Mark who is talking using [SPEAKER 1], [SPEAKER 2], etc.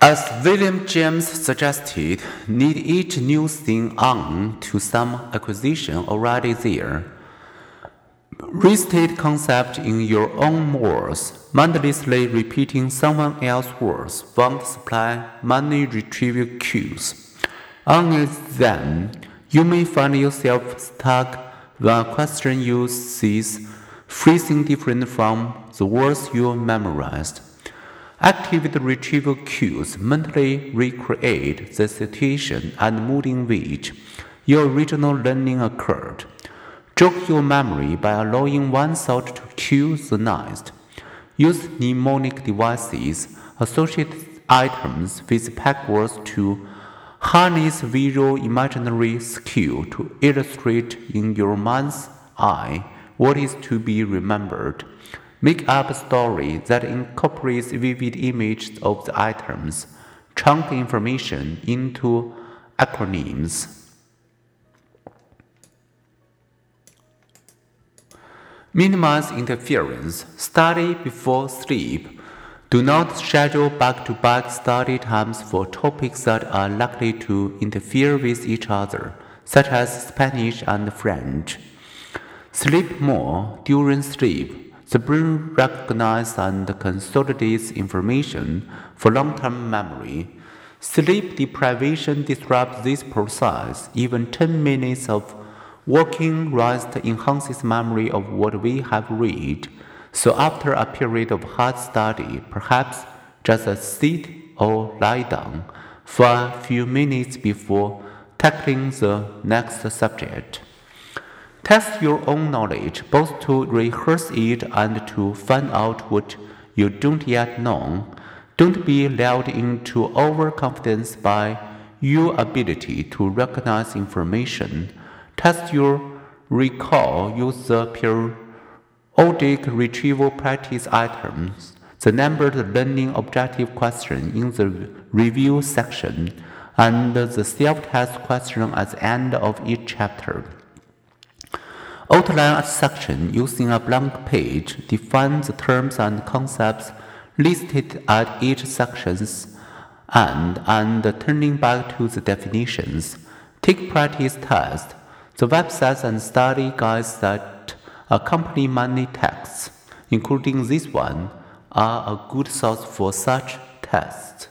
[SPEAKER 1] As William James suggested, need each new thing on to some acquisition already there. Restate concept in your own words. Mindlessly repeating someone else's words won't supply many retrieval cues. On it then, you may find yourself stuck when a question you sees phrasing different from the words you memorized. Activate retrieval cues mentally recreate the situation and mood in which your original learning occurred. Jog your memory by allowing one thought to cue the next. Use mnemonic devices, associate items with peg to harness visual imaginary skill to illustrate in your mind's eye what is to be remembered. Make up a story that incorporates vivid images of the items. Chunk information into acronyms. Minimize interference. Study before sleep. Do not schedule back to back study times for topics that are likely to interfere with each other, such as Spanish and French. Sleep more during sleep the brain recognizes and consolidates information for long-term memory. Sleep deprivation disrupts this process. Even 10 minutes of walking rest enhances memory of what we have read. So after a period of hard study, perhaps just a sit or lie down for a few minutes before tackling the next subject. Test your own knowledge, both to rehearse it and to find out what you don't yet know. Don't be lulled into overconfidence by your ability to recognize information. Test your recall. Use the periodic retrieval practice items, the numbered learning objective question in the review section, and the self-test question at the end of each chapter. Outline a section using a blank page. Define the terms and concepts listed at each section's end and turning back to the definitions. Take practice tests. The websites and study guides that accompany many texts, including this one, are a good source for such tests.